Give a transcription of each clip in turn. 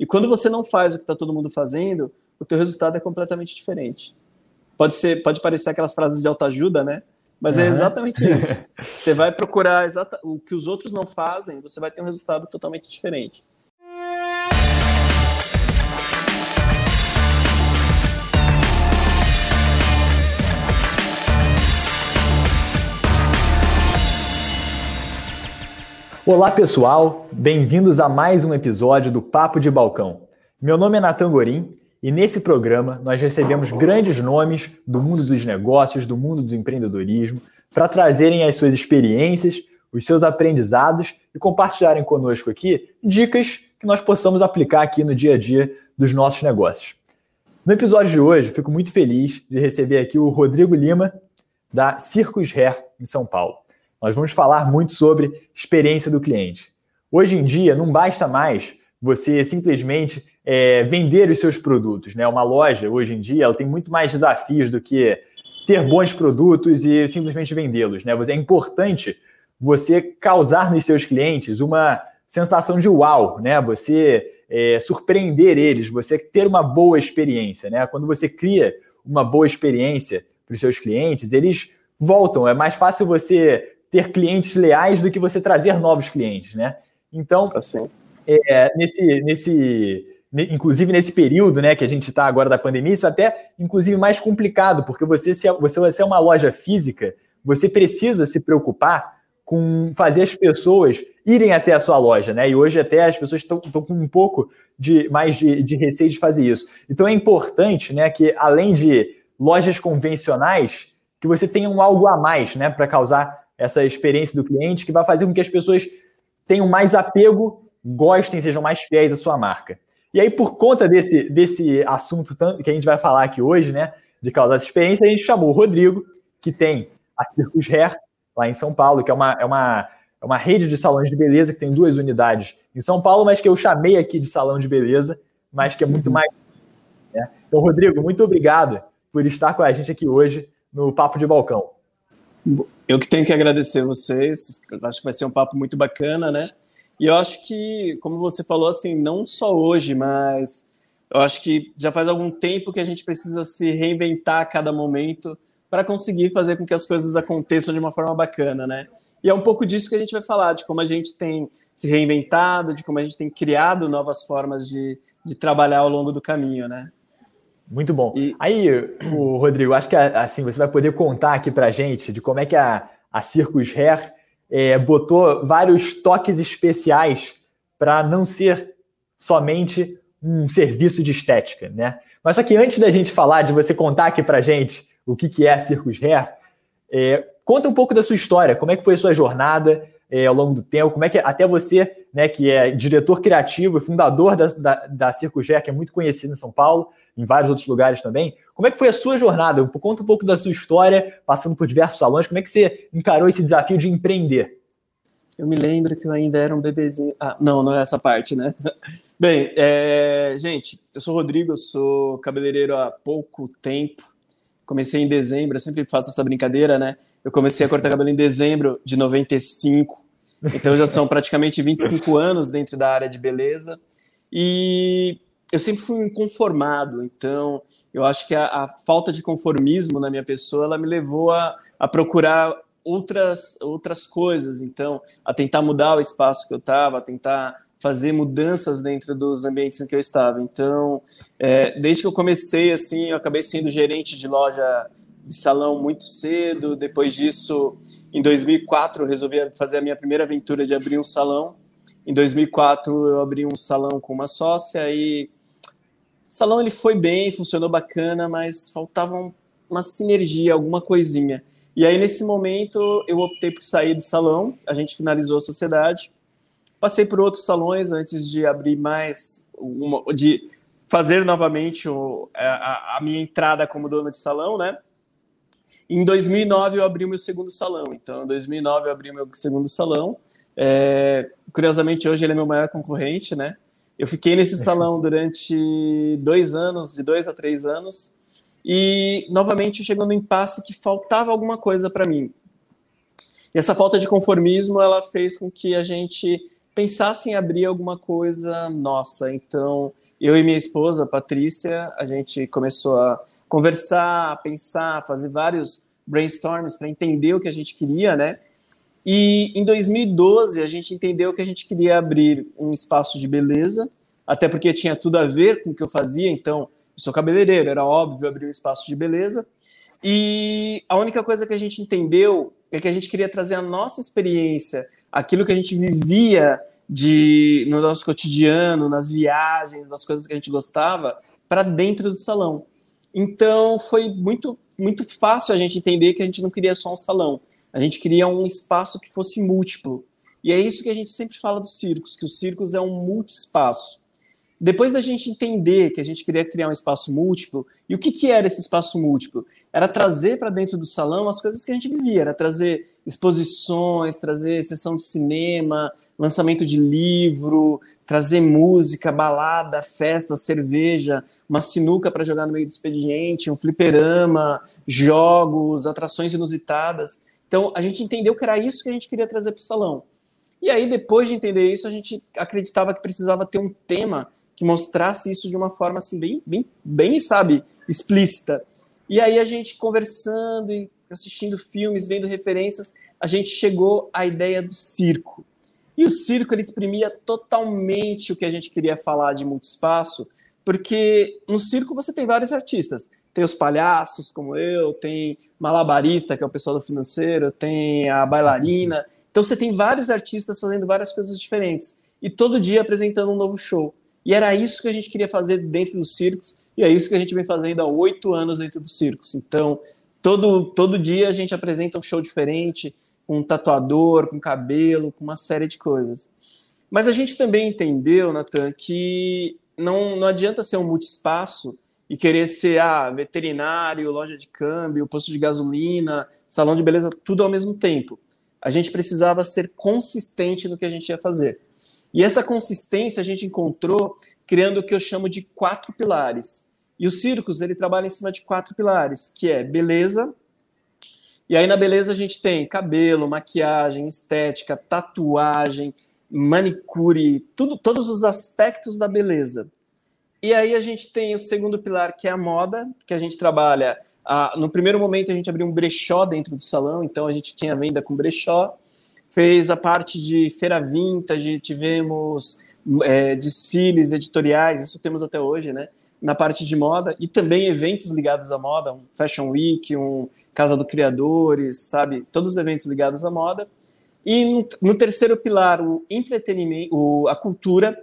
E quando você não faz o que está todo mundo fazendo, o teu resultado é completamente diferente. Pode ser, pode parecer aquelas frases de autoajuda, né? Mas uhum. é exatamente isso. Você vai procurar exata, o que os outros não fazem, você vai ter um resultado totalmente diferente. Olá pessoal, bem-vindos a mais um episódio do Papo de Balcão. Meu nome é Natan Gorim e nesse programa nós recebemos grandes nomes do mundo dos negócios, do mundo do empreendedorismo, para trazerem as suas experiências, os seus aprendizados e compartilharem conosco aqui dicas que nós possamos aplicar aqui no dia a dia dos nossos negócios. No episódio de hoje, fico muito feliz de receber aqui o Rodrigo Lima, da Circus Hair, em São Paulo. Nós vamos falar muito sobre experiência do cliente. Hoje em dia, não basta mais você simplesmente é, vender os seus produtos. Né? Uma loja, hoje em dia, ela tem muito mais desafios do que ter bons produtos e simplesmente vendê-los. Né? É importante você causar nos seus clientes uma sensação de uau, né? Você é, surpreender eles, você ter uma boa experiência, né? Quando você cria uma boa experiência para os seus clientes, eles voltam. É mais fácil você ter clientes leais do que você trazer novos clientes, né? Então, assim. é, nesse, nesse, inclusive nesse período, né, que a gente está agora da pandemia, isso é até inclusive mais complicado, porque você se você, você é uma loja física, você precisa se preocupar com fazer as pessoas irem até a sua loja, né? E hoje até as pessoas estão com um pouco de mais de, de receio de fazer isso. Então é importante, né, que além de lojas convencionais, que você tenha um algo a mais, né, para causar essa experiência do cliente que vai fazer com que as pessoas tenham mais apego, gostem, sejam mais fiéis à sua marca. E aí, por conta desse, desse assunto que a gente vai falar aqui hoje, né, de causar essa experiência, a gente chamou o Rodrigo, que tem a Circus Hair, lá em São Paulo, que é uma, é uma, é uma rede de salões de beleza que tem duas unidades em São Paulo, mas que eu chamei aqui de salão de beleza, mas que é muito mais. Né? Então, Rodrigo, muito obrigado por estar com a gente aqui hoje no Papo de Balcão. Eu que tenho que agradecer vocês, acho que vai ser um papo muito bacana, né? E eu acho que, como você falou, assim, não só hoje, mas eu acho que já faz algum tempo que a gente precisa se reinventar a cada momento para conseguir fazer com que as coisas aconteçam de uma forma bacana, né? E é um pouco disso que a gente vai falar, de como a gente tem se reinventado, de como a gente tem criado novas formas de, de trabalhar ao longo do caminho, né? Muito bom. E... Aí, o Rodrigo, acho que assim você vai poder contar aqui para gente de como é que a, a Circus Hair é, botou vários toques especiais para não ser somente um serviço de estética, né? Mas só que antes da gente falar, de você contar aqui para gente o que, que é a Circus Hair, é, conta um pouco da sua história, como é que foi a sua jornada é, ao longo do tempo, como é que até você, né, que é diretor criativo e fundador da, da, da Circus Hair, que é muito conhecido em São Paulo, em vários outros lugares também. Como é que foi a sua jornada? Conta um pouco da sua história, passando por diversos salões. Como é que você encarou esse desafio de empreender? Eu me lembro que eu ainda era um bebezinho. Ah, não, não é essa parte, né? Bem, é... gente, eu sou Rodrigo, eu sou cabeleireiro há pouco tempo. Comecei em dezembro, eu sempre faço essa brincadeira, né? Eu comecei a cortar cabelo em dezembro de 95. Então já são praticamente 25 anos dentro da área de beleza. E eu sempre fui inconformado, então eu acho que a, a, falta de conformismo na minha pessoa ela me levou a, a procurar outras outras coisas, então a tentar mudar o espaço que eu estava, a tentar fazer mudanças dentro dos ambientes em que eu estava. Então, é, desde que eu comecei assim, eu acabei sendo gerente de loja de salão muito cedo. Depois disso, em 2004, eu resolvi fazer a minha primeira aventura de abrir um salão. Em 2004, eu abri um salão com uma sócia e o salão ele foi bem, funcionou bacana, mas faltava uma sinergia, alguma coisinha. E aí, nesse momento, eu optei por sair do salão, a gente finalizou a sociedade, passei por outros salões antes de abrir mais, uma, de fazer novamente o, a, a, minha entrada como dono de salão, né? Em 2009 eu abri o meu segundo salão. Então, em 2009 eu abri o meu segundo salão. É, curiosamente, hoje ele é meu maior concorrente, né? Eu fiquei nesse salão durante dois anos, de dois a três anos, e novamente chegando no impasse que faltava alguma coisa para mim. E essa falta de conformismo, ela fez com que a gente pensasse em abrir alguma coisa nossa. Então, eu e minha esposa, Patrícia, a gente começou a conversar, a pensar, fazer vários brainstorms para entender o que a gente queria, né? E em 2012 a gente entendeu que a gente queria abrir um espaço de beleza, até porque tinha tudo a ver com o que eu fazia, então eu sou cabeleireiro, era óbvio abrir um espaço de beleza. E a única coisa que a gente entendeu é que a gente queria trazer a nossa experiência, aquilo que a gente vivia de no nosso cotidiano, nas viagens, nas coisas que a gente gostava, para dentro do salão. Então foi muito muito fácil a gente entender que a gente não queria só um salão, a gente queria um espaço que fosse múltiplo. E é isso que a gente sempre fala dos circos, que o circos é um multiespaço. Depois da gente entender que a gente queria criar um espaço múltiplo, e o que, que era esse espaço múltiplo? Era trazer para dentro do salão as coisas que a gente vivia, era trazer exposições, trazer sessão de cinema, lançamento de livro, trazer música, balada, festa, cerveja, uma sinuca para jogar no meio do expediente, um fliperama, jogos, atrações inusitadas. Então, a gente entendeu que era isso que a gente queria trazer para o salão. E aí, depois de entender isso, a gente acreditava que precisava ter um tema que mostrasse isso de uma forma assim bem, bem, bem, sabe, explícita. E aí a gente conversando e assistindo filmes, vendo referências, a gente chegou à ideia do circo. E o circo ele exprimia totalmente o que a gente queria falar de multiespaço, porque no circo você tem vários artistas. Tem os palhaços, como eu, tem malabarista, que é o pessoal do financeiro, tem a bailarina. Então você tem vários artistas fazendo várias coisas diferentes e todo dia apresentando um novo show. E era isso que a gente queria fazer dentro dos circos, e é isso que a gente vem fazendo há oito anos dentro dos circos. Então, todo, todo dia a gente apresenta um show diferente, com um tatuador, com cabelo, com uma série de coisas. Mas a gente também entendeu, Natan, que não, não adianta ser um multiespaço e querer ser ah, veterinário, loja de câmbio, posto de gasolina, salão de beleza, tudo ao mesmo tempo. A gente precisava ser consistente no que a gente ia fazer. E essa consistência a gente encontrou criando o que eu chamo de quatro pilares. E o Circus, ele trabalha em cima de quatro pilares, que é beleza. E aí na beleza a gente tem cabelo, maquiagem, estética, tatuagem, manicure, tudo, todos os aspectos da beleza. E aí a gente tem o segundo pilar, que é a moda, que a gente trabalha. No primeiro momento a gente abriu um brechó dentro do salão, então a gente tinha venda com brechó fez a parte de feira vintage, tivemos é, desfiles editoriais, isso temos até hoje, né? Na parte de moda e também eventos ligados à moda, um Fashion Week, um Casa do Criadores, sabe? Todos os eventos ligados à moda. E no, no terceiro pilar, o entretenimento, o, a cultura.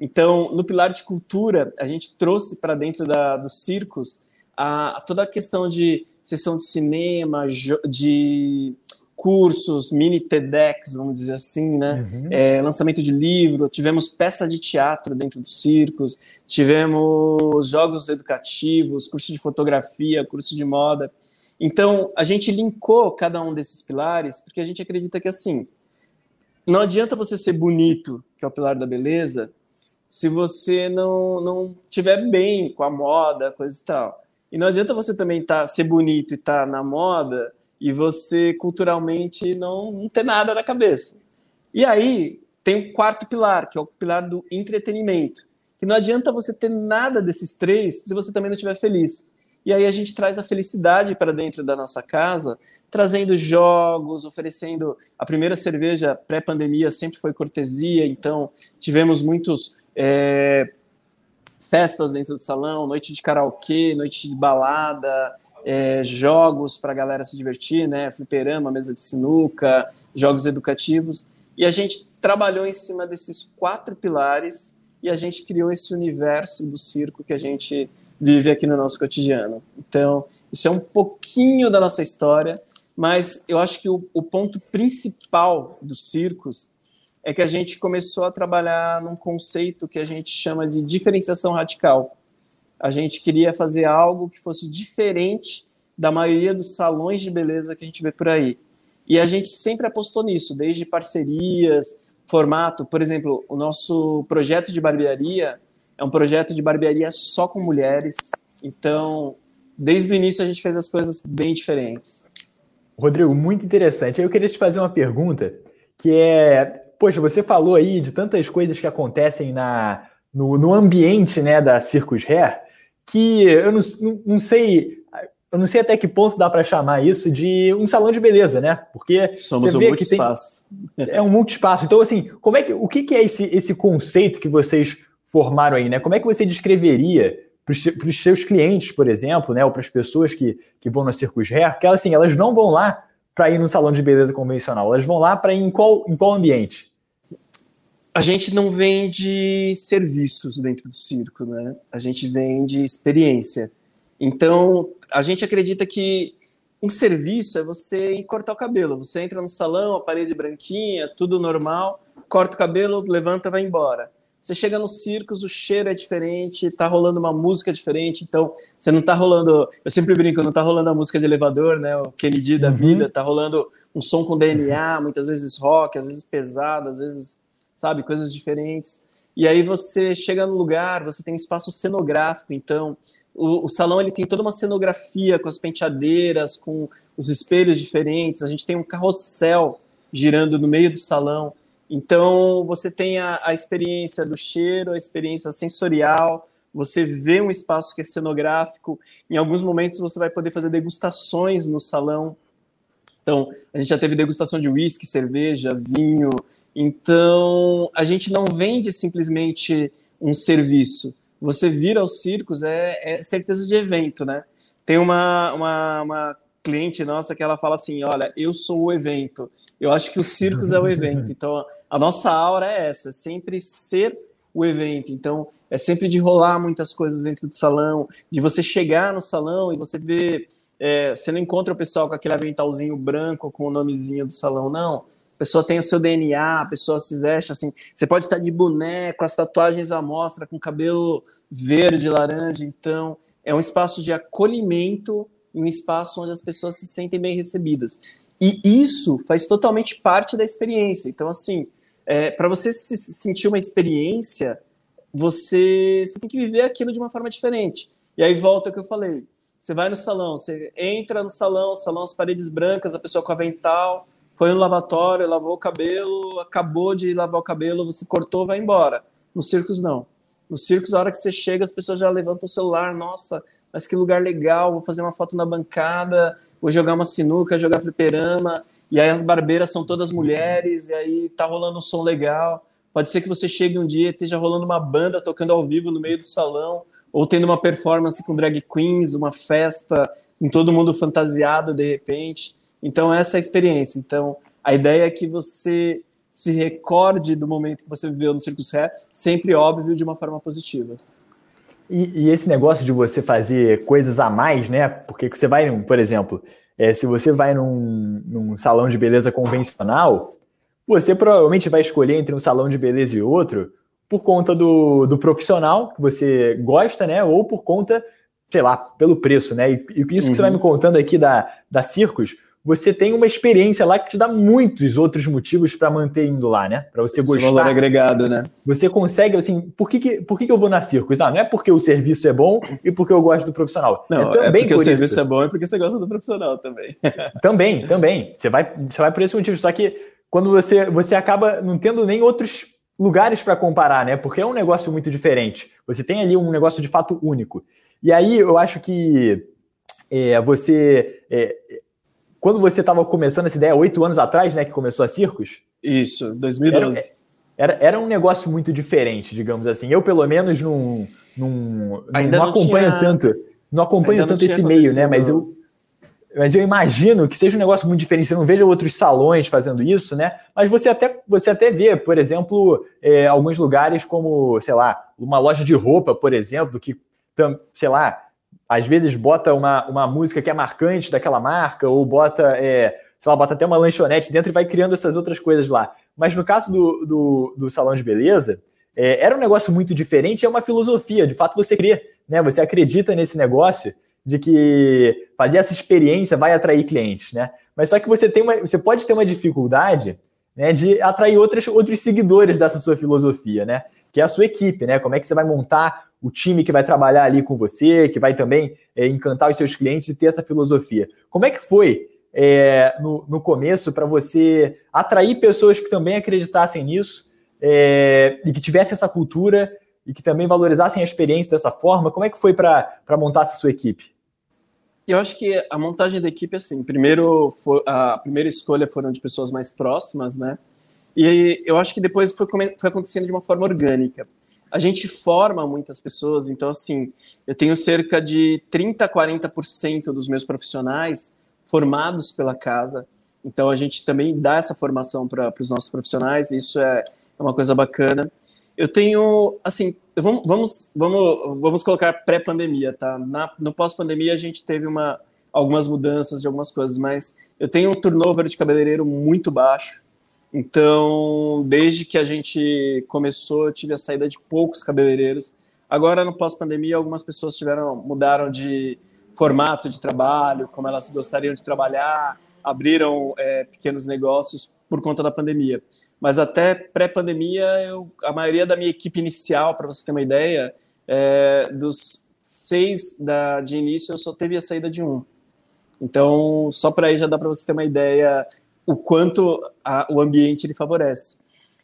Então, no pilar de cultura, a gente trouxe para dentro da, dos circos a, toda a questão de sessão de cinema, de cursos, mini TEDx, vamos dizer assim, né? Uhum. É, lançamento de livro, tivemos peça de teatro dentro dos circos, tivemos jogos educativos, curso de fotografia, curso de moda. Então, a gente linkou cada um desses pilares porque a gente acredita que, assim, não adianta você ser bonito, que é o pilar da beleza, se você não, não tiver bem com a moda, coisa e tal. E não adianta você também tá, ser bonito e estar tá na moda e você culturalmente não, não ter nada na cabeça. E aí tem o quarto pilar, que é o pilar do entretenimento. Que não adianta você ter nada desses três se você também não estiver feliz. E aí a gente traz a felicidade para dentro da nossa casa, trazendo jogos, oferecendo a primeira cerveja pré-pandemia sempre foi cortesia, então tivemos muitos é, festas dentro do salão, noite de karaokê, noite de balada, é, jogos para a galera se divertir, né? Fliperama, mesa de sinuca, jogos educativos. E a gente trabalhou em cima desses quatro pilares e a gente criou esse universo do circo que a gente vive aqui no nosso cotidiano. Então, isso é um pouquinho da nossa história, mas eu acho que o, o ponto principal dos circos é que a gente começou a trabalhar num conceito que a gente chama de diferenciação radical. A gente queria fazer algo que fosse diferente da maioria dos salões de beleza que a gente vê por aí. E a gente sempre apostou nisso, desde parcerias, formato. Por exemplo, o nosso projeto de barbearia é um projeto de barbearia só com mulheres. Então, desde o início a gente fez as coisas bem diferentes. Rodrigo, muito interessante. Eu queria te fazer uma pergunta que é poxa, você falou aí de tantas coisas que acontecem na, no, no ambiente né, da Circus Hair, que eu não, não sei eu não sei até que ponto dá para chamar isso de um salão de beleza, né? Porque somos um multiespaço. é um multiespaço. Então, assim, como é que, o que, que é esse, esse conceito que vocês formaram aí, né? Como é que você descreveria para os seus clientes, por exemplo, né? Ou para as pessoas que, que vão no Circus Hair, que elas, assim, elas não vão lá para ir no salão de beleza convencional, elas vão lá para ir em qual, em qual ambiente? A gente não vende serviços dentro do circo, né? A gente vende experiência. Então, a gente acredita que um serviço é você ir cortar o cabelo. Você entra no salão, a parede branquinha, tudo normal, corta o cabelo, levanta, vai embora. Você chega nos circos, o cheiro é diferente, tá rolando uma música diferente, então você não tá rolando, eu sempre brinco, não tá rolando a música de elevador, né, o Kennedy da uhum. vida, tá rolando um som com DNA, muitas vezes rock, às vezes pesado, às vezes, sabe, coisas diferentes. E aí você chega no lugar, você tem um espaço cenográfico, então o, o, salão ele tem toda uma cenografia com as penteadeiras, com os espelhos diferentes. A gente tem um carrossel girando no meio do salão. Então você tem a, a experiência do cheiro, a experiência sensorial. Você vê um espaço que é cenográfico. Em alguns momentos você vai poder fazer degustações no salão. Então, a gente já teve degustação de uísque, cerveja, vinho. Então, a gente não vende simplesmente um serviço você vir aos circos é, é certeza de evento, né? Tem uma, uma, uma cliente nossa que ela fala assim: olha, eu sou o evento. Eu acho que o circos é o evento. Então, a nossa aura é essa, é sempre ser o evento. Então, é sempre de rolar muitas coisas dentro do salão, de você chegar no salão e você ver. É, você não encontra o pessoal com aquele aventalzinho branco com o nomezinho do salão, não pessoa tem o seu DNA, a pessoa se veste assim. Você pode estar de boneco, as tatuagens à mostra, com cabelo verde, laranja. Então, é um espaço de acolhimento um espaço onde as pessoas se sentem bem recebidas. E isso faz totalmente parte da experiência. Então, assim, é, para você se sentir uma experiência, você, você tem que viver aquilo de uma forma diferente. E aí volta o que eu falei. Você vai no salão, você entra no salão, salão as paredes brancas, a pessoa com avental, foi no lavatório, lavou o cabelo, acabou de lavar o cabelo, você cortou, vai embora. Nos circos, não. Nos circos, a hora que você chega, as pessoas já levantam o celular, nossa, mas que lugar legal, vou fazer uma foto na bancada, vou jogar uma sinuca, jogar fliperama, e aí as barbeiras são todas mulheres, e aí tá rolando um som legal. Pode ser que você chegue um dia e esteja rolando uma banda tocando ao vivo no meio do salão, ou tendo uma performance com drag queens, uma festa, com todo mundo fantasiado de repente. Então, essa é a experiência. Então, a ideia é que você se recorde do momento que você viveu no Circus Ré, sempre óbvio, de uma forma positiva. E, e, esse negócio de você fazer coisas a mais, né? Porque você vai, por exemplo, é, se você vai num, num salão de beleza convencional, você provavelmente vai escolher entre um salão de beleza e outro por conta do, do profissional que você gosta, né? Ou por conta, sei lá, pelo preço, né? E, e isso uhum. que você vai uhum. me contando aqui da, da Circus, você tem uma experiência lá que te dá muitos outros motivos para manter indo lá, né? Para você Esse gostar. valor agregado, né? Você consegue, assim, por que, que, por que, que eu vou na Circus? Ah, não é porque o serviço é bom e porque eu gosto do profissional. Não, é, é porque por o serviço é bom e porque você gosta do profissional também. também, também. Você vai, você vai por esse motivo. Só que quando você, você acaba não tendo nem outros lugares para comparar, né? Porque é um negócio muito diferente. Você tem ali um negócio de fato único. E aí eu acho que é, você. É, quando você estava começando essa ideia, oito anos atrás, né, que começou a Circos? Isso, 2012. Era, era, era, um negócio muito diferente, digamos assim. Eu, pelo menos, não, não, Ainda não, não acompanho tinha... tanto, não acompanho Ainda tanto esse meio, né? Mas eu, mas eu imagino que seja um negócio muito diferente. Você não veja outros salões fazendo isso, né? Mas você até, você até vê, por exemplo, é, alguns lugares como, sei lá, uma loja de roupa, por exemplo, que, sei lá, às vezes bota uma, uma música que é marcante daquela marca, ou bota, é, sei lá, bota até uma lanchonete dentro e vai criando essas outras coisas lá. Mas no caso do, do, do salão de beleza, é, era um negócio muito diferente, é uma filosofia, de fato você crê, né? Você acredita nesse negócio de que fazer essa experiência vai atrair clientes, né? Mas só que você tem uma, você pode ter uma dificuldade né, de atrair outras, outros seguidores dessa sua filosofia, né? Que é a sua equipe, né? Como é que você vai montar o time que vai trabalhar ali com você, que vai também é, encantar os seus clientes e ter essa filosofia. Como é que foi é, no, no começo para você atrair pessoas que também acreditassem nisso é, e que tivessem essa cultura e que também valorizassem a experiência dessa forma? Como é que foi para montar essa sua equipe? Eu acho que a montagem da equipe, assim, primeiro a primeira escolha foram de pessoas mais próximas, né? E eu acho que depois foi, foi acontecendo de uma forma orgânica. A gente forma muitas pessoas, então, assim, eu tenho cerca de 30% a 40% dos meus profissionais formados pela casa. Então, a gente também dá essa formação para os nossos profissionais, e isso é, é uma coisa bacana. Eu tenho, assim, vamos, vamos, vamos, colocar pré-pandemia, tá? Na, no pós-pandemia, a gente teve uma, algumas mudanças de algumas coisas, mas eu tenho um turnover de cabeleireiro muito baixo. Então, desde que a gente começou, eu tive a saída de poucos cabeleireiros. Agora, no pós-pandemia, algumas pessoas tiveram, mudaram de formato de trabalho, como elas gostariam de trabalhar, abriram é, pequenos negócios por conta da pandemia. Mas até pré-pandemia, a maioria da minha equipe inicial, para você ter uma ideia, é, dos seis da, de início, eu só teve a saída de um. Então, só para aí já dá para você ter uma ideia o quanto a, o ambiente ele favorece.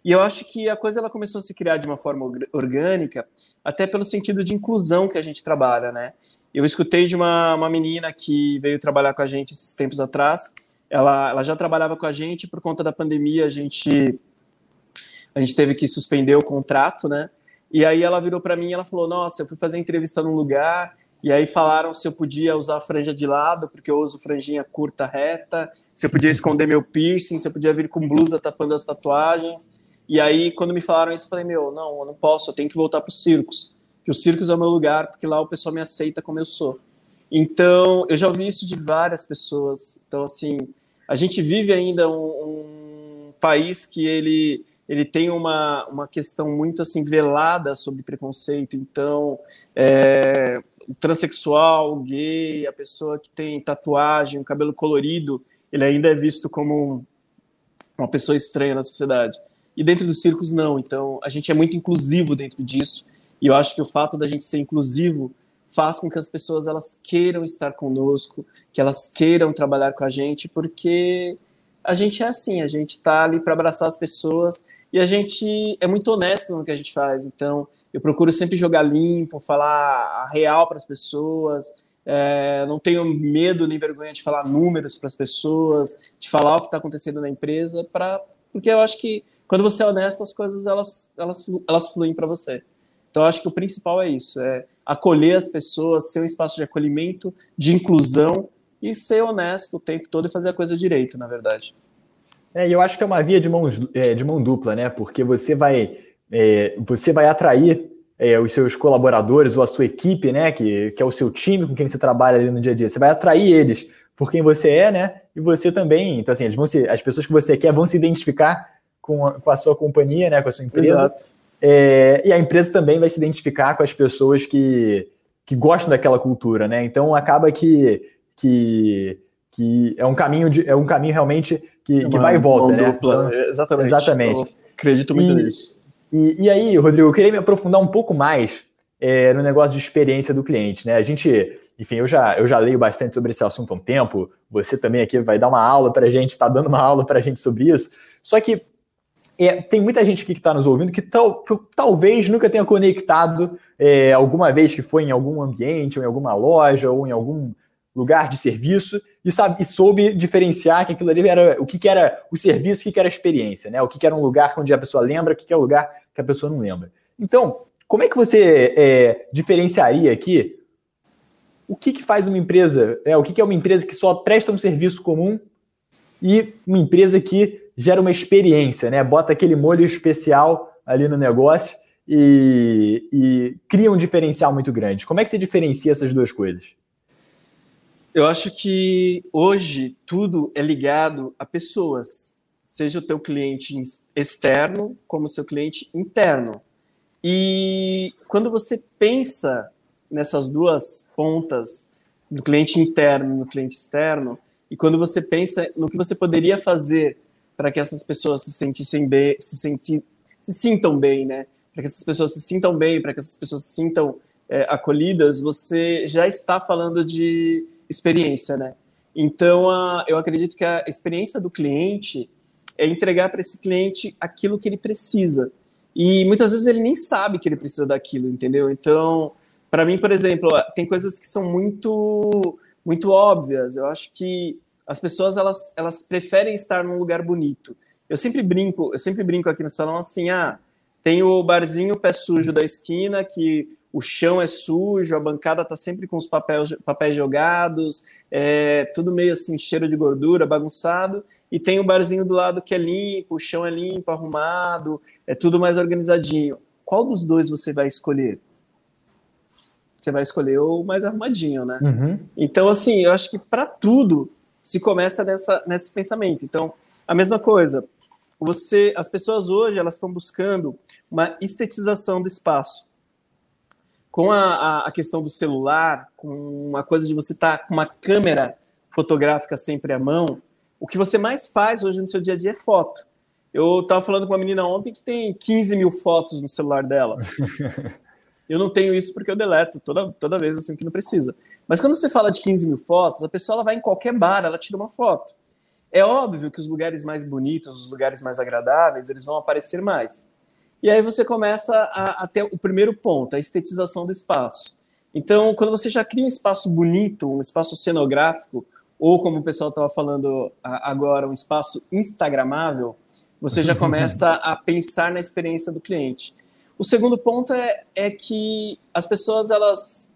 E eu acho que a coisa ela começou a se criar de uma forma orgânica, até pelo sentido de inclusão que a gente trabalha, né? Eu escutei de uma, uma menina que veio trabalhar com a gente esses tempos atrás. Ela, ela já trabalhava com a gente, por conta da pandemia, a gente, a gente teve que suspender o contrato, né? E aí ela virou para mim e ela falou: Nossa, eu fui fazer entrevista num lugar e aí falaram se eu podia usar a franja de lado, porque eu uso franjinha curta, reta, se eu podia esconder meu piercing, se eu podia vir com blusa tapando as tatuagens. E aí, quando me falaram isso, eu falei, meu, não, eu não posso, eu tenho que voltar para os circos. Que os circos é o meu lugar, porque lá o pessoal me aceita como eu sou. Então, eu já ouvi isso de várias pessoas. Então, assim, a gente vive ainda um, um país que ele ele tem uma, uma questão muito assim velada sobre preconceito. Então, é, o transexual, o gay, a pessoa que tem tatuagem, o cabelo colorido, ele ainda é visto como uma pessoa estranha na sociedade. E dentro dos circos, não. Então, a gente é muito inclusivo dentro disso. E eu acho que o fato da gente ser inclusivo faz com que as pessoas elas queiram estar conosco, que elas queiram trabalhar com a gente, porque a gente é assim, a gente está ali para abraçar as pessoas e a gente é muito honesto no que a gente faz. Então, eu procuro sempre jogar limpo, falar a real para as pessoas. É, não tenho medo nem vergonha de falar números para as pessoas, de falar o que está acontecendo na empresa, para porque eu acho que quando você é honesto, as coisas elas, elas, elas fluem para você. Então, eu acho que o principal é isso: é acolher as pessoas, ser um espaço de acolhimento, de inclusão e ser honesto o tempo todo e fazer a coisa direito, na verdade. É, eu acho que é uma via de mão, é, de mão dupla, né? Porque você vai, é, você vai atrair é, os seus colaboradores ou a sua equipe, né? Que, que é o seu time com quem você trabalha ali no dia a dia. Você vai atrair eles por quem você é, né? E você também. Então, assim, eles vão se, as pessoas que você quer vão se identificar com a, com a sua companhia, né? Com a sua empresa. Exato. É, e a empresa também vai se identificar com as pessoas que, que gostam daquela cultura, né? Então acaba que, que, que é um caminho de, é um caminho realmente que, é que vai e volta, né? Dupla, então, exatamente. Exatamente. Eu acredito muito e, nisso. E, e, aí, Rodrigo, eu queria me aprofundar um pouco mais é, no negócio de experiência do cliente, né? A gente, enfim, eu já, eu já leio bastante sobre esse assunto há um tempo. Você também aqui vai dar uma aula para a gente, está dando uma aula para a gente sobre isso. Só que é, tem muita gente aqui que está nos ouvindo que, tal, que, talvez nunca tenha conectado é, alguma vez que foi em algum ambiente, ou em alguma loja, ou em algum lugar de serviço e, sabe, e soube diferenciar que aquilo ali era o que, que era o serviço, o que, que era a experiência, né? O que, que era um lugar onde a pessoa lembra, o que, que é um lugar que a pessoa não lembra. Então, como é que você é, diferenciaria aqui o que, que faz uma empresa, é, o que, que é uma empresa que só presta um serviço comum e uma empresa que gera uma experiência, né? Bota aquele molho especial ali no negócio e, e cria um diferencial muito grande. Como é que você diferencia essas duas coisas? Eu acho que hoje tudo é ligado a pessoas, seja o teu cliente externo como o seu cliente interno. E quando você pensa nessas duas pontas, do cliente interno e no cliente externo, e quando você pensa no que você poderia fazer para que essas pessoas se sentissem bem, se, senti, se sintam bem, né? Para que essas pessoas se sintam bem, para que essas pessoas se sintam é, acolhidas, você já está falando de experiência, né? Então, a, eu acredito que a experiência do cliente é entregar para esse cliente aquilo que ele precisa. E muitas vezes ele nem sabe que ele precisa daquilo, entendeu? Então, para mim, por exemplo, tem coisas que são muito muito óbvias. Eu acho que as pessoas elas, elas preferem estar num lugar bonito. Eu sempre brinco, eu sempre brinco aqui no salão assim, ah, tem o barzinho pé sujo da esquina que o chão é sujo, a bancada tá sempre com os papéis, papéis jogados, é tudo meio assim, cheiro de gordura, bagunçado, e tem o barzinho do lado que é limpo, o chão é limpo, arrumado, é tudo mais organizadinho. Qual dos dois você vai escolher? Você vai escolher o mais arrumadinho, né? Uhum. Então, assim, eu acho que para tudo se começa nessa, nesse pensamento. Então, a mesma coisa, você, as pessoas hoje elas estão buscando uma estetização do espaço com a, a, questão do celular, com uma coisa de você estar tá com uma câmera fotográfica sempre à mão, o que você mais faz hoje no seu dia a dia é foto. Eu estava falando com uma menina ontem que tem 15 mil fotos no celular dela. Eu não tenho isso porque eu deleto toda, toda vez assim que não precisa. Mas quando você fala de 15 mil fotos, a pessoa ela vai em qualquer bar, ela tira uma foto. É óbvio que os lugares mais bonitos, os lugares mais agradáveis, eles vão aparecer mais. E aí você começa a, a ter o primeiro ponto, a estetização do espaço. Então, quando você já cria um espaço bonito, um espaço cenográfico, ou como o pessoal estava falando agora, um espaço instagramável, você já começa a pensar na experiência do cliente. O segundo ponto é, é que as pessoas elas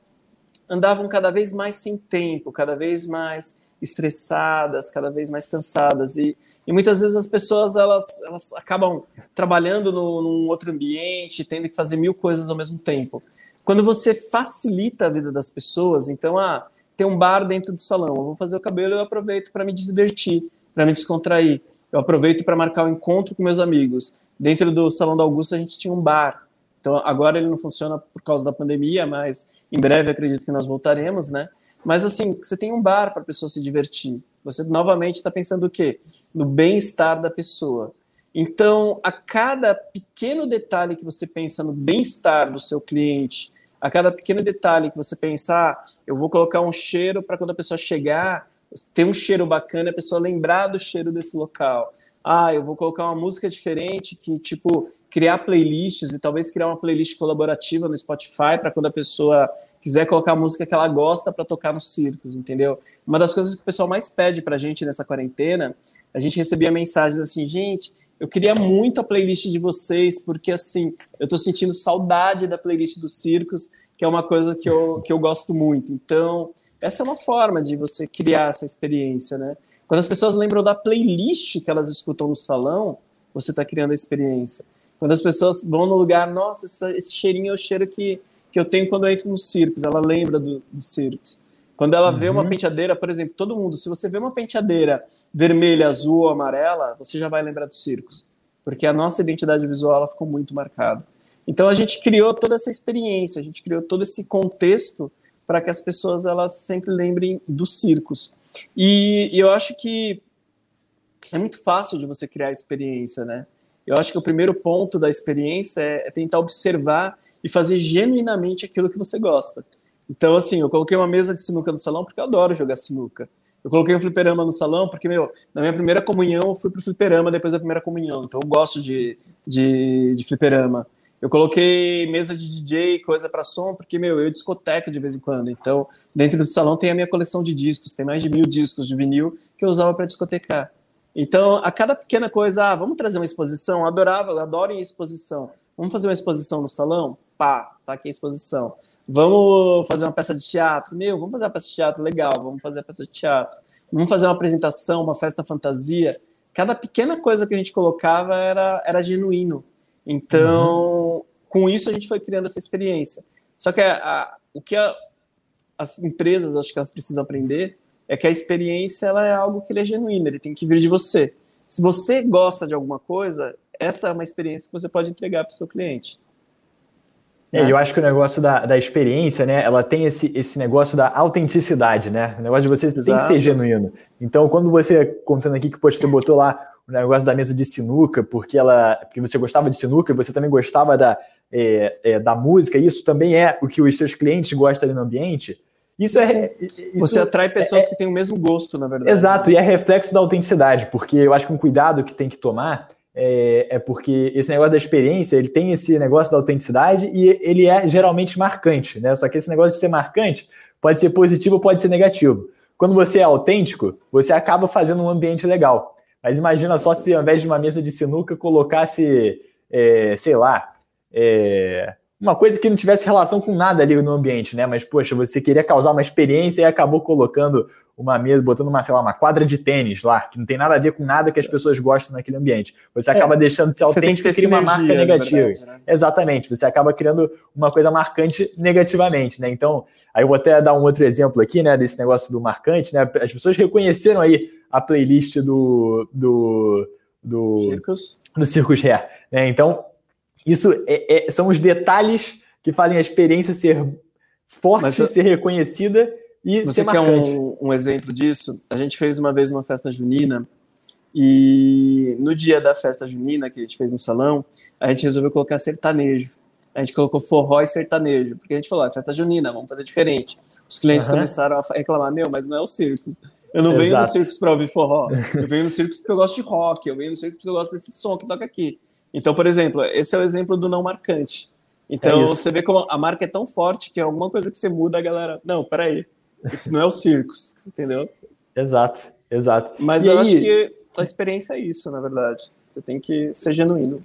andavam cada vez mais sem tempo, cada vez mais estressadas, cada vez mais cansadas e, e muitas vezes as pessoas elas, elas acabam trabalhando no, num outro ambiente, tendo que fazer mil coisas ao mesmo tempo. Quando você facilita a vida das pessoas, então ah, tem um bar dentro do salão, eu vou fazer o cabelo, eu aproveito para me divertir, para me descontrair. Eu aproveito para marcar um encontro com meus amigos. Dentro do salão da Augusta a gente tinha um bar. Então agora ele não funciona por causa da pandemia, mas em breve acredito que nós voltaremos, né? Mas assim, você tem um bar para a pessoa se divertir. Você novamente está pensando o quê? No bem-estar da pessoa. Então, a cada pequeno detalhe que você pensa no bem-estar do seu cliente, a cada pequeno detalhe que você pensar, ah, eu vou colocar um cheiro para quando a pessoa chegar, ter um cheiro bacana, a pessoa lembrar do cheiro desse local ah, eu vou colocar uma música diferente, que tipo criar playlists e talvez criar uma playlist colaborativa no Spotify para quando a pessoa quiser colocar a música que ela gosta para tocar nos circos, entendeu? Uma das coisas que o pessoal mais pede para a gente nessa quarentena, a gente recebia mensagens assim, gente, eu queria muito a playlist de vocês porque assim eu estou sentindo saudade da playlist dos circos que é uma coisa que eu, que eu gosto muito. Então, essa é uma forma de você criar essa experiência, né? Quando as pessoas lembram da playlist que elas escutam no salão, você está criando a experiência. Quando as pessoas vão no lugar, nossa, esse, esse cheirinho é o cheiro que, que eu tenho quando eu entro nos circos, ela lembra do, dos circos. Quando ela uhum. vê uma uhum. penteadeira, por exemplo, todo mundo, se você vê uma penteadeira vermelha, azul ou amarela, você já vai lembrar dos circos. Porque a nossa identidade visual ela ficou muito marcada. Então a gente criou toda essa experiência, a gente criou todo esse contexto para que as pessoas elas sempre lembrem dos circos. E, e, eu acho que é muito fácil de você criar experiência, né? Eu acho que o primeiro ponto da experiência é, é tentar observar e fazer genuinamente aquilo que você gosta. Então, assim, eu coloquei uma mesa de sinuca no salão porque eu adoro jogar sinuca. Eu coloquei um fliperama no salão porque, meu, na minha primeira comunhão eu fui pro fliperama depois da primeira comunhão. Então eu gosto de, de, de fliperama. Eu coloquei mesa de DJ, coisa para som, porque, meu, eu discoteco de vez em quando. Então, dentro do salão tem a minha coleção de discos, tem mais de mil discos de vinil que eu usava para discotecar. Então, a cada pequena coisa, ah, vamos trazer uma exposição, eu adorava, eu adoro em exposição. Vamos fazer uma exposição no salão? Pá, tá aqui a exposição. Vamos fazer uma peça de teatro? Meu, vamos fazer uma peça de teatro, legal, vamos fazer a peça de teatro. Vamos fazer uma apresentação, uma festa fantasia. Cada pequena coisa que a gente colocava era, era genuíno. Então. Com isso a gente foi criando essa experiência. Só que a, a, o que a, as empresas acho que elas precisam aprender é que a experiência ela é algo que é genuíno, ele tem que vir de você. Se você gosta de alguma coisa, essa é uma experiência que você pode entregar para o seu cliente. É, eu acho que o negócio da, da experiência, né, ela tem esse, esse negócio da autenticidade, né? O negócio de você Exato. tem que ser genuíno. Então, quando você, contando aqui que poxa, você botou lá o negócio da mesa de sinuca, porque ela, porque você gostava de sinuca e você também gostava da, é, é, da música, isso também é o que os seus clientes gostam ali no ambiente. Isso é. Isso você atrai pessoas é, que têm o mesmo gosto, na verdade. Exato, e é reflexo da autenticidade, porque eu acho que um cuidado que tem que tomar é, é, porque esse negócio da experiência, ele tem esse negócio da autenticidade e ele é geralmente marcante, né? Só que esse negócio de ser marcante pode ser positivo ou pode ser negativo. Quando você é autêntico, você acaba fazendo um ambiente legal. Mas imagina só se ao invés de uma mesa de sinuca colocasse, é, sei lá, é, uma coisa que não tivesse relação com nada ali no ambiente, né? Mas, poxa, você queria causar uma experiência e acabou colocando uma mesa, botando uma, sei lá, uma quadra de tênis lá, que não tem nada a ver com nada que as pessoas gostam naquele ambiente. Você é, acaba deixando de ser autêntico e cria uma marca negativa. Verdade, né? Exatamente, você acaba criando uma coisa marcante negativamente, né? Então, aí eu vou até dar um outro exemplo aqui, né, desse negócio do marcante, né? As pessoas reconheceram aí a playlist do. do do Circus, do Circus Hair. Né? Então, isso é, é, são os detalhes que fazem a experiência ser forte, Mas, ser reconhecida e você ser marcante. quer um, um exemplo disso? A gente fez uma vez uma festa junina e no dia da festa junina que a gente fez no salão, a gente resolveu colocar sertanejo. A gente colocou forró e sertanejo, porque a gente falou, ah, festa junina, vamos fazer diferente. Os clientes uhum. começaram a reclamar, meu, mas não é o circo. Eu não Exato. venho no circo para ouvir forró. Eu venho no circo porque eu gosto de rock, eu venho no circo porque eu gosto desse som que toca aqui. Então, por exemplo, esse é o exemplo do não marcante. Então, é você vê como a marca é tão forte que alguma coisa que você muda, a galera. Não, peraí. Isso não é o circus, entendeu? Exato, exato. Mas e eu aí... acho que a experiência é isso, na verdade. Você tem que ser genuíno.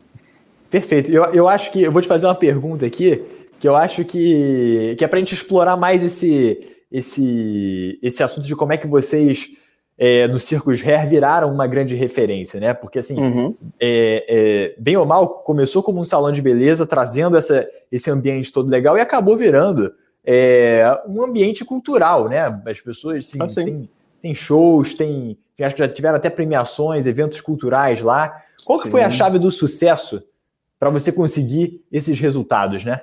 Perfeito. Eu, eu acho que. Eu vou te fazer uma pergunta aqui, que eu acho que, que é para a gente explorar mais esse, esse, esse assunto de como é que vocês é, no Circus Hair viraram uma grande referência, né? Porque, assim, uhum. é, é, bem ou mal, começou como um salão de beleza, trazendo essa, esse ambiente todo legal e acabou virando é, um ambiente cultural, né? As pessoas, assim, ah, tem, tem shows, tem, acho que já tiveram até premiações, eventos culturais lá. Qual que foi a chave do sucesso para você conseguir esses resultados, né?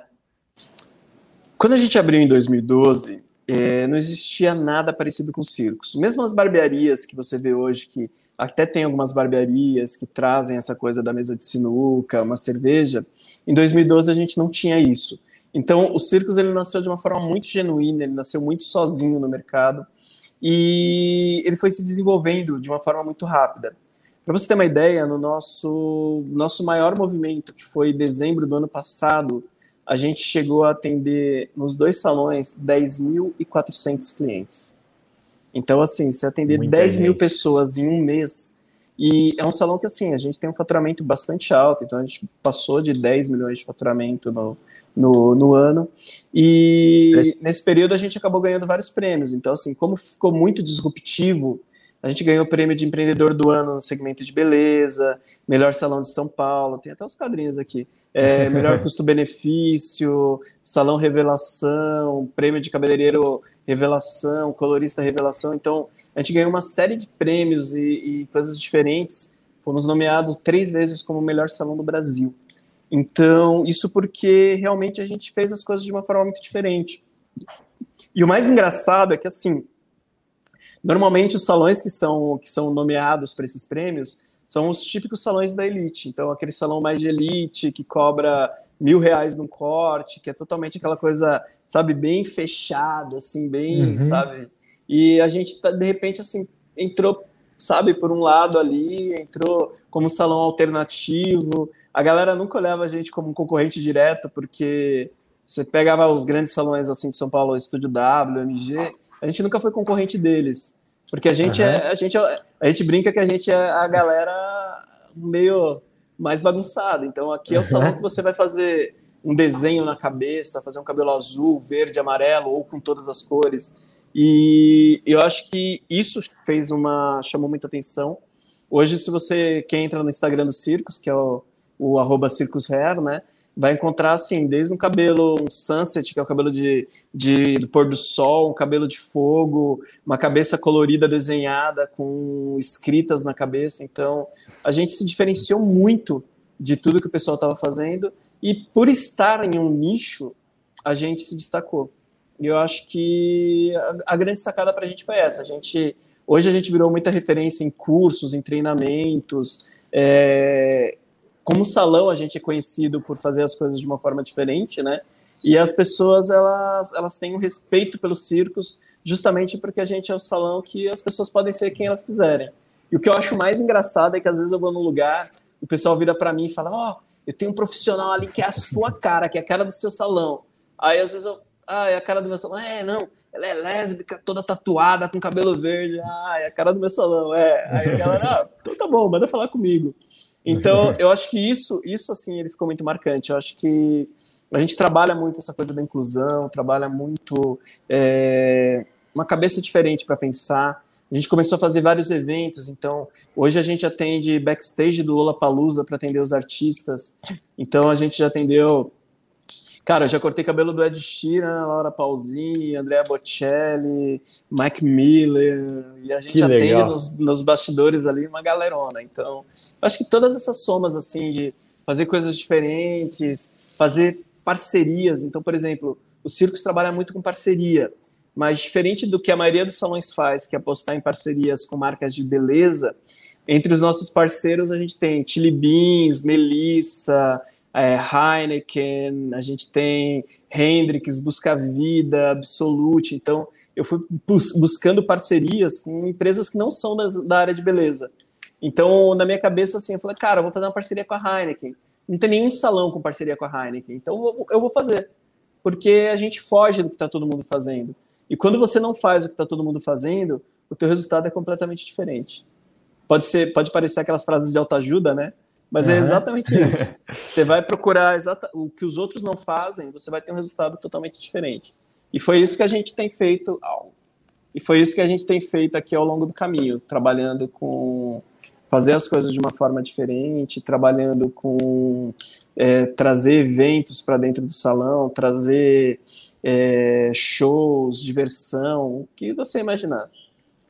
Quando a gente abriu em 2012, é, não existia nada parecido com circos. Mesmo as barbearias que você vê hoje, que até tem algumas barbearias que trazem essa coisa da mesa de sinuca, uma cerveja, em 2012 a gente não tinha isso. Então, o circos ele nasceu de uma forma muito genuína, ele nasceu muito sozinho no mercado e ele foi se desenvolvendo de uma forma muito rápida. Para você ter uma ideia, no nosso nosso maior movimento, que foi dezembro do ano passado, a gente chegou a atender nos dois salões 10.400 clientes. Então, assim, se atender Muita 10 gente. mil pessoas em um mês, e é um salão que, assim, a gente tem um faturamento bastante alto, então a gente passou de 10 milhões de faturamento no, no, no ano, e é. nesse período a gente acabou ganhando vários prêmios. Então, assim, como ficou muito disruptivo a gente ganhou o prêmio de empreendedor do ano no segmento de beleza, melhor salão de São Paulo, tem até os quadrinhos aqui. É, melhor custo-benefício, salão revelação, prêmio de cabeleireiro revelação, colorista revelação. Então, a gente ganhou uma série de prêmios e, e coisas diferentes. Fomos nomeados três vezes como o melhor salão do Brasil. Então, isso porque realmente a gente fez as coisas de uma forma muito diferente. E o mais engraçado é que, assim, Normalmente, os salões que são, que são nomeados para esses prêmios são os típicos salões da elite. Então, aquele salão mais de elite, que cobra mil reais no corte, que é totalmente aquela coisa, sabe, bem fechada, assim, bem, uhum. sabe? E a gente, tá, de repente, assim, entrou, sabe, por um lado ali, entrou como salão alternativo. A galera nunca olhava a gente como um concorrente direto, porque você pegava os grandes salões, assim, de São Paulo, Estúdio W, MG, a gente nunca foi concorrente deles. Porque a gente, uhum. é, a gente, é, a gente brinca que a gente é a galera meio mais bagunçada. Então aqui é o salão que você vai fazer um desenho na cabeça, fazer um cabelo azul, verde, amarelo ou com todas as cores. E eu acho que isso fez uma chamou muita atenção. Hoje, se você quem entra no Instagram do Circus, que é o, o arroba Circus Hair, né? Vai encontrar assim, desde um cabelo, um sunset, que é o cabelo de, de do pôr do sol, um cabelo de fogo, uma cabeça colorida desenhada com escritas na cabeça. Então, a gente se diferenciou muito de tudo que o pessoal estava fazendo e por estar em um nicho, a gente se destacou. E eu acho que a, a grande sacada para a gente foi essa. A gente hoje a gente virou muita referência em cursos, em treinamentos. É, como salão, a gente é conhecido por fazer as coisas de uma forma diferente, né? E as pessoas, elas, elas têm um respeito pelos circos, justamente porque a gente é o salão que as pessoas podem ser quem elas quiserem. E o que eu acho mais engraçado é que às vezes eu vou num lugar, o pessoal vira para mim e fala: Ó, oh, eu tenho um profissional ali que é a sua cara, que é a cara do seu salão. Aí às vezes eu, ah, é a cara do meu salão. É, não, ela é lésbica, toda tatuada, com cabelo verde. Ah, é a cara do meu salão. É. Aí a galera, ah, então tá bom, manda falar comigo. Então, eu acho que isso, isso assim, ele ficou muito marcante. Eu acho que a gente trabalha muito essa coisa da inclusão, trabalha muito é, uma cabeça diferente para pensar. A gente começou a fazer vários eventos, então hoje a gente atende backstage do Lollapalooza para atender os artistas. Então a gente já atendeu Cara, eu já cortei cabelo do Ed Sheeran, Laura Pausini, Andrea Bocelli, Mike Miller, e a gente que atende nos, nos, bastidores ali uma galerona. Então, acho que todas essas somas, assim, de fazer coisas diferentes, fazer parcerias. Então, por exemplo, o Circos trabalha muito com parceria, mas diferente do que a maioria dos salões faz, que é apostar em parcerias com marcas de beleza, entre os nossos parceiros a gente tem Chili Beans, Melissa, é, Heineken, a gente tem Hendrix, Busca Vida, Absolute. Então, eu fui bus buscando parcerias com empresas que não são das, da área de beleza. Então, na minha cabeça, assim, eu falei, cara, eu vou fazer uma parceria com a Heineken. Não tem nenhum salão com parceria com a Heineken. Então, eu, vou fazer. Porque a gente foge do que está todo mundo fazendo. E quando você não faz o que está todo mundo fazendo, o teu resultado é completamente diferente. Pode ser, pode parecer aquelas frases de autoajuda, né? Mas uhum. é exatamente isso. Você vai procurar exata, o que os outros não fazem, você vai ter um resultado totalmente diferente. E foi isso que a gente tem feito. E foi isso que a gente tem feito aqui ao longo do caminho, trabalhando com fazer as coisas de uma forma diferente, trabalhando com é, trazer eventos para dentro do salão, trazer é, shows, diversão, o que você imaginar.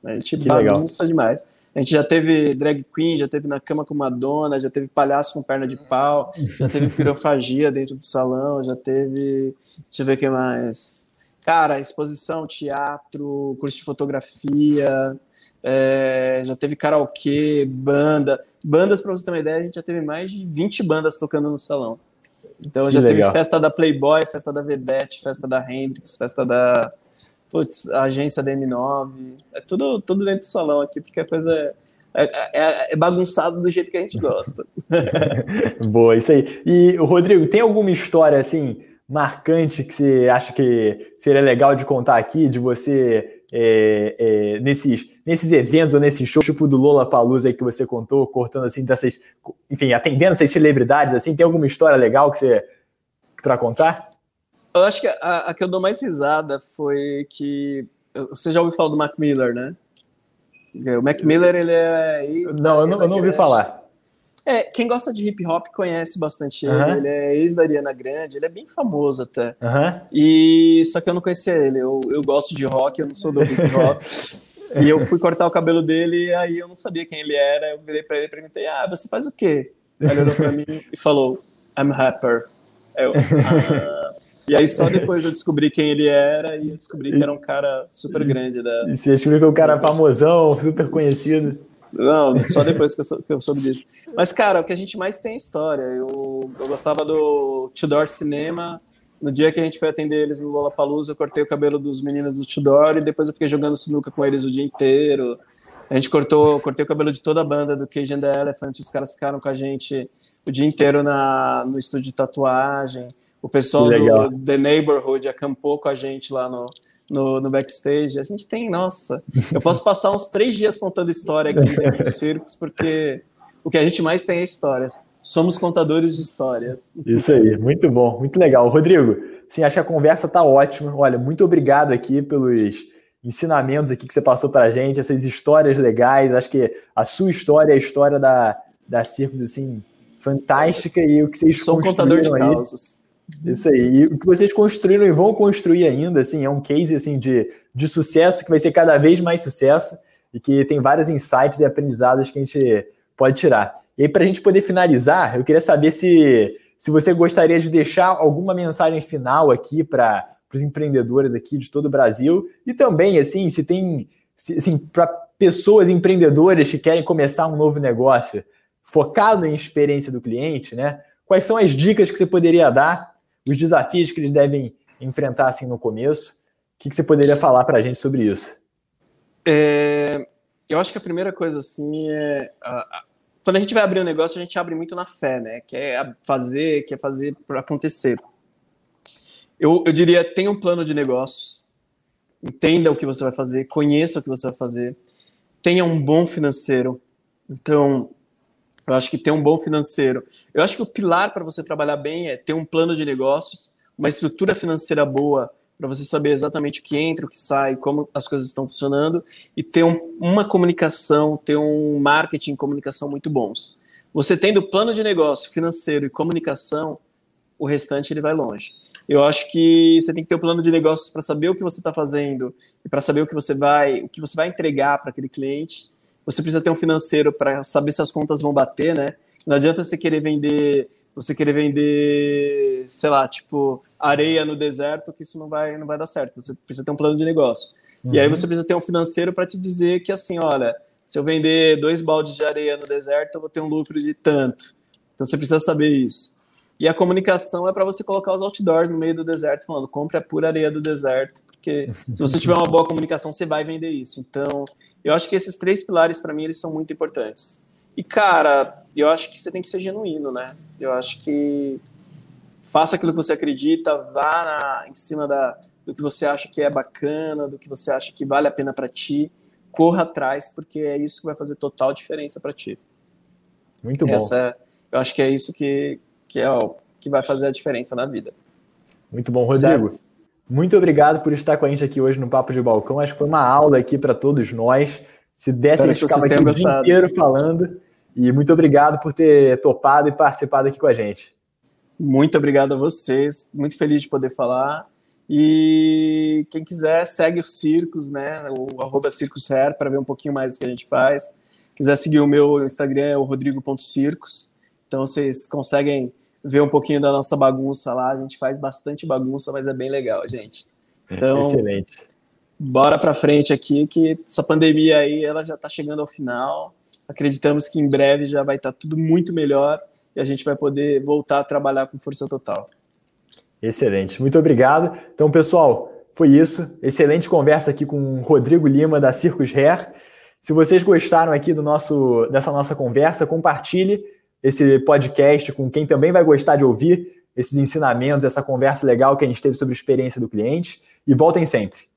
A gente que bagunça legal. demais. A gente já teve drag queen, já teve na cama com Madonna, já teve palhaço com perna de pau, já teve pirofagia dentro do salão, já teve. Deixa eu ver o que mais. Cara, exposição, teatro, curso de fotografia, é, já teve karaokê, banda. Bandas, para você ter uma ideia, a gente já teve mais de 20 bandas tocando no salão. Então já teve festa da Playboy, festa da Vedette, festa da Hendrix, festa da putz, a agência da M9, é tudo, tudo dentro do salão aqui, porque a coisa é, é, é, é bagunçado do jeito que a gente gosta. Boa, isso aí. E, Rodrigo, tem alguma história assim marcante que você acha que seria legal de contar aqui, de você é, é, nesses, nesses eventos ou nesses shows, tipo do Lola Palusa que você contou, cortando assim dessas, enfim, atendendo essas celebridades assim, tem alguma história legal que você para contar? Eu acho que a, a, que eu dou mais risada foi que. Você já ouviu falar do Mac Miller, né? O Mac Miller, ele é. Ex não, eu não, eu não ouvi falar. É, quem gosta de hip hop conhece bastante ele. Ele é ex da Ariana Grande, ele é bem famoso até. E só que eu não conhecia ele. Eu, eu gosto de rock, eu não sou do hip hop. e eu fui cortar o cabelo dele e aí eu não sabia quem ele era. Eu virei para ele e perguntei: "Ah, você faz o quê?" Ele olhou para mim e falou: "I'm rapper." Eu, ah, e aí só depois eu descobri quem ele era e eu descobri que era um cara super grande. Da... E você descobriu que é um cara famosão, super conhecido. Não, só depois que eu, sou, que eu, soube disso. Mas, cara, o que a gente mais tem é história. Eu, eu gostava do Tudor Cinema. No dia que a gente foi atender eles no Lollapalooza, eu cortei o cabelo dos meninos do Tudor e depois eu fiquei jogando sinuca com eles o dia inteiro. A gente cortou, cortei o cabelo de toda a banda do and the Elephant. Os caras ficaram com a gente o dia inteiro na, no estúdio de tatuagem. O pessoal do The Neighborhood acampou com a gente lá no, no, no, backstage. A gente tem, nossa, eu posso passar uns três dias contando história aqui dentro dos circos, porque o que a gente mais tem é histórias. Somos contadores de histórias. Isso aí, muito bom, muito legal. Rodrigo, sim, acho que a conversa tá ótima. Olha, muito obrigado aqui pelos ensinamentos aqui que você passou para a gente, essas histórias legais. Acho que a sua história é a história da, da Circos, assim, fantástica e o que vocês Sou um contador de causos. Isso aí. E o que vocês construíram e vão construir ainda, assim, é um case assim de, de sucesso que vai ser cada vez mais sucesso e que tem vários insights e aprendizados que a gente pode tirar. E aí, para a gente poder finalizar, eu queria saber se, se você gostaria de deixar alguma mensagem final aqui para os empreendedores aqui de todo o Brasil e também, assim, se tem, assim, para pessoas empreendedoras que querem começar um novo negócio focado em experiência do cliente, né? Quais são as dicas que você poderia dar os desafios que eles devem enfrentar assim no começo. O que, que você poderia falar para a gente sobre isso? É, eu acho que a primeira coisa assim é quando a gente vai abrir um negócio, a gente abre muito na fé, né? Quer fazer, quer fazer para acontecer. Eu, eu diria, tenha um plano de negócios, entenda o que você vai fazer, conheça o que você vai fazer, tenha um bom financeiro. Então, eu acho que ter um bom financeiro. Eu acho que o pilar para você trabalhar bem é ter um plano de negócios, uma estrutura financeira boa para você saber exatamente o que entra, o que sai, como as coisas estão funcionando e ter um, uma comunicação, ter um marketing, comunicação muito bons. Você tendo plano de negócio, financeiro e comunicação, o restante ele vai longe. Eu acho que você tem que ter um plano de negócios para saber o que você está fazendo e para saber o que você vai, o que você vai entregar para aquele cliente. Você precisa ter um financeiro para saber se as contas vão bater, né? Não adianta você querer vender, você querer vender, sei lá, tipo areia no deserto, que isso não vai, não vai dar certo. Você precisa ter um plano de negócio. Uhum. E aí uhum. você precisa ter um financeiro para te dizer que assim, olha, se eu vender dois baldes de areia no deserto, eu vou ter um lucro de tanto. Então você precisa saber isso. E a comunicação é para você colocar os outdoors no meio do deserto, falando: compre a pura areia do deserto, porque se você tiver uma boa comunicação, você vai vender isso. Então, eu acho que esses três pilares, para mim, eles são muito importantes. E, cara, eu acho que você tem que ser genuíno, né? Eu acho que faça aquilo que você acredita, vá na, em cima da, do que você acha que é bacana, do que você acha que vale a pena para ti, corra atrás, porque é isso que vai fazer total diferença para ti. Muito bom. Essa, eu acho que é isso que, que é o que vai fazer a diferença na vida. Muito bom, Rodrigo. Certo? Muito obrigado por estar com a gente aqui hoje no Papo de Balcão. Acho que foi uma aula aqui para todos nós. Se desse, a gente ficava aqui o dia inteiro falando. E muito obrigado por ter topado e participado aqui com a gente. Muito obrigado a vocês. Muito feliz de poder falar. E quem quiser, segue os circos, né? O arroba para ver um pouquinho mais do que a gente faz. Quiser seguir o meu Instagram, é o rodrigo.circos. Então vocês conseguem ver um pouquinho da nossa bagunça lá. A gente faz bastante bagunça, mas é bem legal, gente. Então, Excelente. bora para frente aqui, que essa pandemia aí ela já está chegando ao final. Acreditamos que em breve já vai estar tá tudo muito melhor e a gente vai poder voltar a trabalhar com força total. Excelente, muito obrigado. Então, pessoal, foi isso. Excelente conversa aqui com o Rodrigo Lima da Circus Hair. Se vocês gostaram aqui do nosso, dessa nossa conversa, compartilhe esse podcast com quem também vai gostar de ouvir esses ensinamentos, essa conversa legal que a gente teve sobre a experiência do cliente. E voltem sempre.